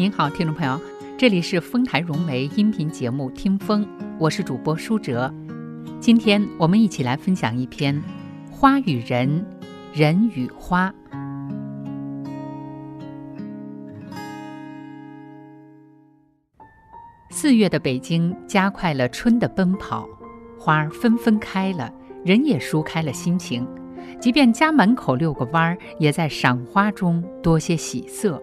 您好，听众朋友，这里是丰台融媒音频节目《听风》，我是主播舒哲。今天我们一起来分享一篇《花与人，人与花》。四月的北京加快了春的奔跑，花儿纷纷开了，人也舒开了心情。即便家门口遛个弯儿，也在赏花中多些喜色。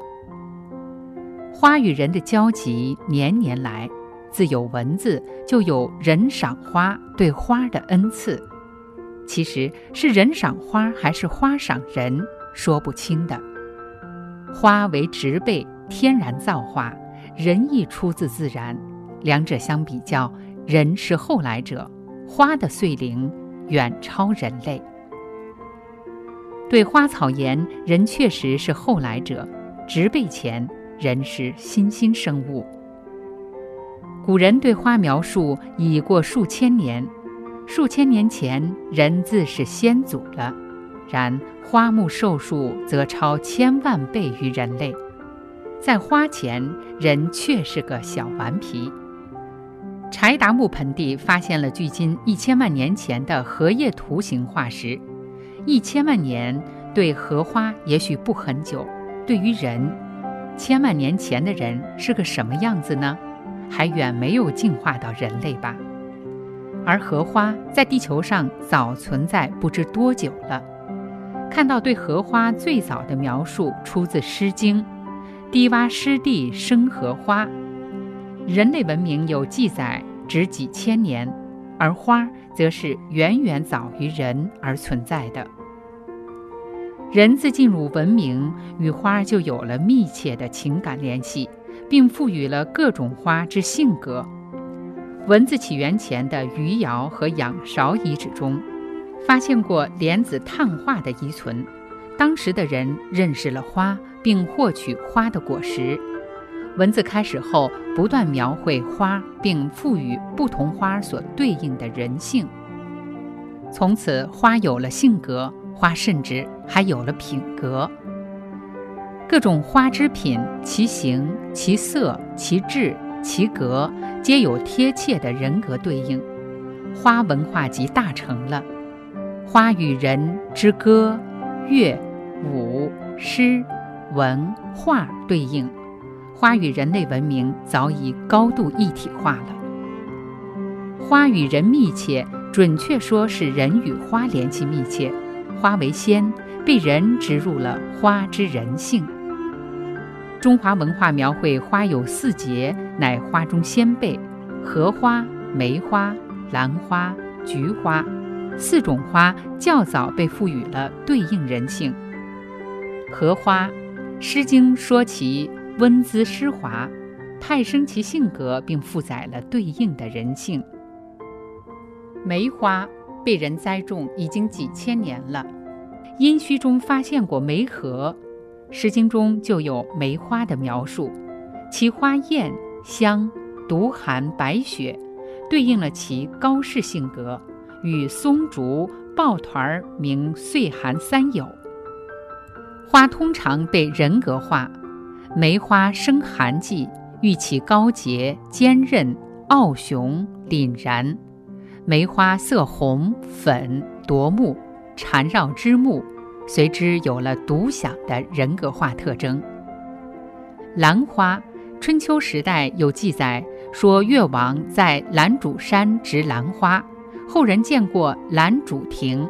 花与人的交集年年来，自有文字，就有人赏花对花的恩赐。其实是人赏花还是花赏人，说不清的。花为植被，天然造化；人亦出自自然。两者相比较，人是后来者，花的岁龄远超人类。对花草言，人确实是后来者，植被前。人是新兴生物。古人对花描述已过数千年，数千年前人自是先祖了。然花木寿数则超千万倍于人类，在花前，人却是个小顽皮。柴达木盆地发现了距今一千万年前的荷叶图形化石，一千万年对荷花也许不很久，对于人。千万年前的人是个什么样子呢？还远没有进化到人类吧。而荷花在地球上早存在不知多久了。看到对荷花最早的描述出自《诗经》：“低洼湿地生荷花。”人类文明有记载只几千年，而花则是远远早于人而存在的。人自进入文明，与花就有了密切的情感联系，并赋予了各种花之性格。文字起源前的余姚和仰韶遗址中，发现过莲子碳化的遗存。当时的人认识了花，并获取花的果实。文字开始后，不断描绘花，并赋予不同花所对应的人性。从此，花有了性格。花甚至还有了品格，各种花之品，其形、其色、其质、其格，皆有贴切的人格对应。花文化即大成了。花与人之歌、乐、舞、诗、文、画对应，花与人类文明早已高度一体化了。花与人密切，准确说是人与花联系密切。花为仙，被人植入了花之人性。中华文化描绘花有四节，乃花中先辈：荷花、梅花、兰花、菊花，四种花较早被赋予了对应人性。荷花，《诗经》说其温姿湿滑，派生其性格，并负载了对应的人性。梅花。被人栽种已经几千年了，殷墟中发现过梅核，《诗经》中就有梅花的描述，其花艳香，独含白雪，对应了其高士性格，与松竹、抱团名岁寒三友。花通常被人格化，梅花生寒季，喻其高洁、坚韧、傲雄、凛然。梅花色红粉夺目，缠绕枝木，随之有了独享的人格化特征。兰花，春秋时代有记载说越王在兰主山植兰花，后人见过兰主亭。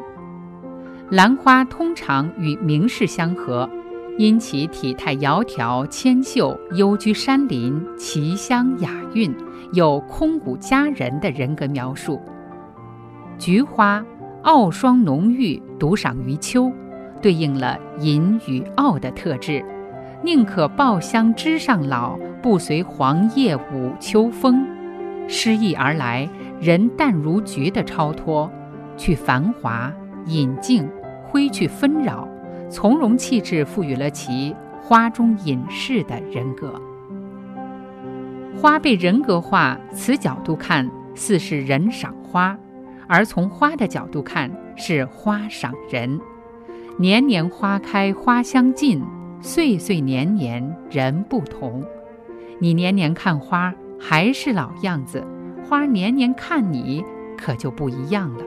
兰花通常与名士相合，因其体态窈窕纤秀，幽居山林，奇香雅韵，有空谷佳人的人格描述。菊花傲霜浓郁，独赏于秋，对应了隐与傲的特质。宁可抱香枝上老，不随黄叶舞秋风。诗意而来，人淡如菊的超脱，去繁华，隐静，挥去纷扰，从容气质赋予了其花中隐士的人格。花被人格化，此角度看，似是人赏花。而从花的角度看，是花赏人。年年花开花相近，岁岁年年人不同。你年年看花还是老样子，花年年看你可就不一样了。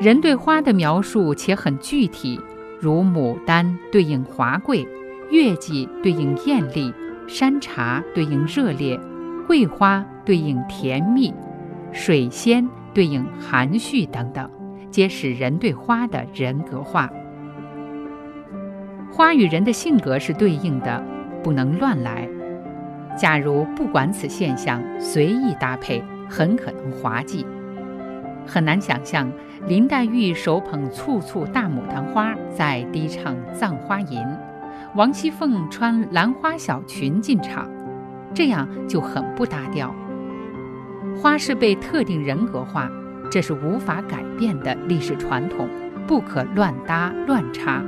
人对花的描述且很具体，如牡丹对应华贵，月季对应艳丽，山茶对应热烈，桂花对应甜蜜，水仙对应含蓄等等，皆是人对花的人格化。花与人的性格是对应的，不能乱来。假如不管此现象，随意搭配，很可能滑稽。很难想象林黛玉手捧簇簇大牡丹花在低唱《葬花吟》，王熙凤穿兰花小裙进场，这样就很不搭调。花是被特定人格化，这是无法改变的历史传统，不可乱搭乱插。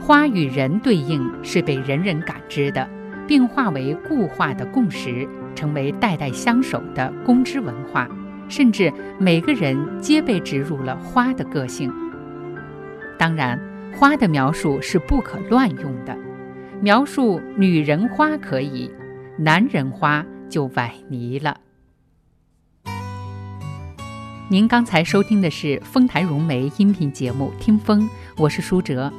花与人对应是被人人感知的，并化为固化的共识，成为代代相守的公知文化。甚至每个人皆被植入了花的个性。当然，花的描述是不可乱用的，描述女人花可以，男人花就崴泥了。您刚才收听的是丰台融媒音频节目《听风》，我是舒哲。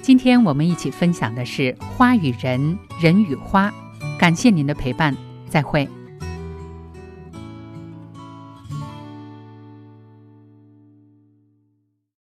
今天我们一起分享的是花与人，人与花。感谢您的陪伴，再会。